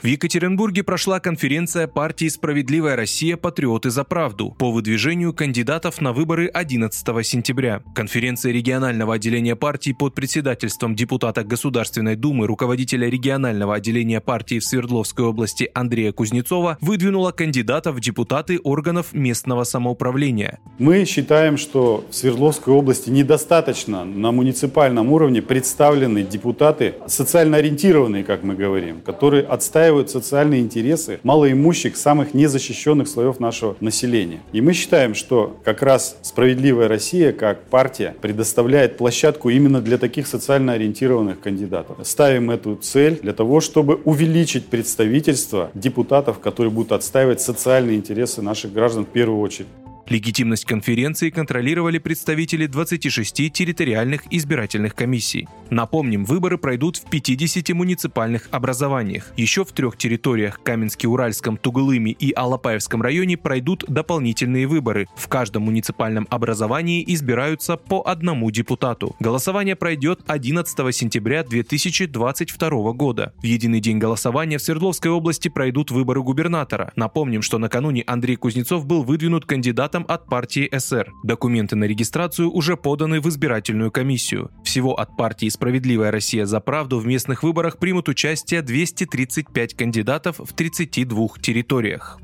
В Екатеринбурге прошла конференция партии «Справедливая Россия. Патриоты за правду» по выдвижению кандидатов на выборы 11 сентября. Конференция регионального отделения партии под председательством депутата Государственной Думы, руководителя регионального отделения партии в Свердловской области Андрея Кузнецова выдвинула кандидатов в депутаты органов местного самоуправления. Мы считаем, что в Свердловской области недостаточно на муниципальном уровне представлены депутаты социально ориентированные, как мы говорим, которые отстаивают отстаивают социальные интересы малоимущих, самых незащищенных слоев нашего населения. И мы считаем, что как раз «Справедливая Россия» как партия предоставляет площадку именно для таких социально ориентированных кандидатов. Ставим эту цель для того, чтобы увеличить представительство депутатов, которые будут отстаивать социальные интересы наших граждан в первую очередь. Легитимность конференции контролировали представители 26 территориальных избирательных комиссий. Напомним, выборы пройдут в 50 муниципальных образованиях. Еще в трех территориях – Каменске-Уральском, Тугулыме и Алапаевском районе пройдут дополнительные выборы. В каждом муниципальном образовании избираются по одному депутату. Голосование пройдет 11 сентября 2022 года. В единый день голосования в Свердловской области пройдут выборы губернатора. Напомним, что накануне Андрей Кузнецов был выдвинут кандидатом кандидатом от партии СР. Документы на регистрацию уже поданы в избирательную комиссию. Всего от партии «Справедливая Россия за правду» в местных выборах примут участие 235 кандидатов в 32 территориях.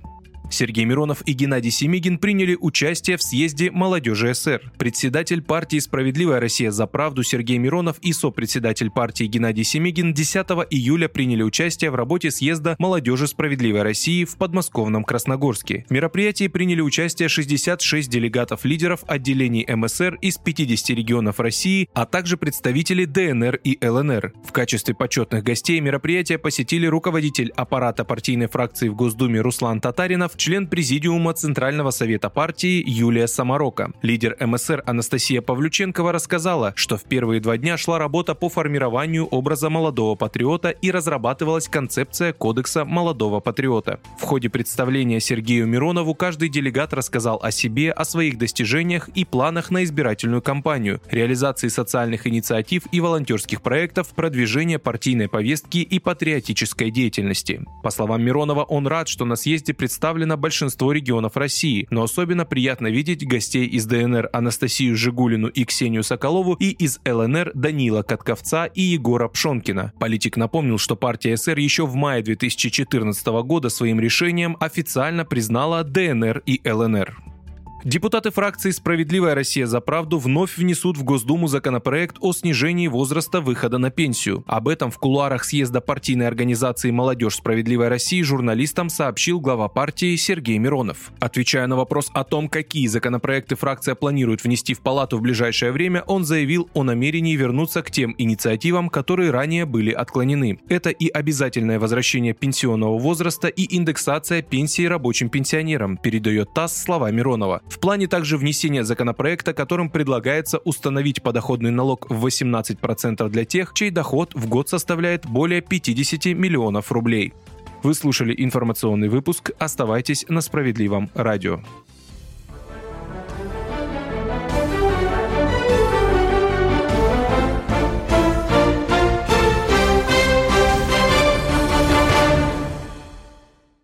Сергей Миронов и Геннадий Семигин приняли участие в съезде молодежи СР. Председатель партии «Справедливая Россия за правду» Сергей Миронов и сопредседатель партии Геннадий Семигин 10 июля приняли участие в работе съезда молодежи «Справедливой России» в подмосковном Красногорске. В мероприятии приняли участие 66 делегатов лидеров отделений МСР из 50 регионов России, а также представители ДНР и ЛНР. В качестве почетных гостей мероприятия посетили руководитель аппарата партийной фракции в Госдуме Руслан Татаринов, член Президиума Центрального совета партии Юлия Самарока. Лидер МСР Анастасия Павлюченкова рассказала, что в первые два дня шла работа по формированию образа молодого патриота и разрабатывалась концепция Кодекса молодого патриота. В ходе представления Сергею Миронову каждый делегат рассказал о себе, о своих достижениях и планах на избирательную кампанию, реализации социальных инициатив и волонтерских проектов, продвижения партийной повестки и патриотической деятельности. По словам Миронова, он рад, что на съезде представлен представлено большинство регионов России, но особенно приятно видеть гостей из ДНР Анастасию Жигулину и Ксению Соколову и из ЛНР Данила Катковца и Егора Пшонкина. Политик напомнил, что партия СР еще в мае 2014 года своим решением официально признала ДНР и ЛНР. Депутаты фракции «Справедливая Россия за правду» вновь внесут в Госдуму законопроект о снижении возраста выхода на пенсию. Об этом в кулуарах съезда партийной организации «Молодежь Справедливой России» журналистам сообщил глава партии Сергей Миронов. Отвечая на вопрос о том, какие законопроекты фракция планирует внести в палату в ближайшее время, он заявил о намерении вернуться к тем инициативам, которые ранее были отклонены. Это и обязательное возвращение пенсионного возраста и индексация пенсии рабочим пенсионерам, передает ТАСС слова Миронова. В плане также внесение законопроекта, которым предлагается установить подоходный налог в 18% для тех, чей доход в год составляет более 50 миллионов рублей. Вы слушали информационный выпуск. Оставайтесь на справедливом радио.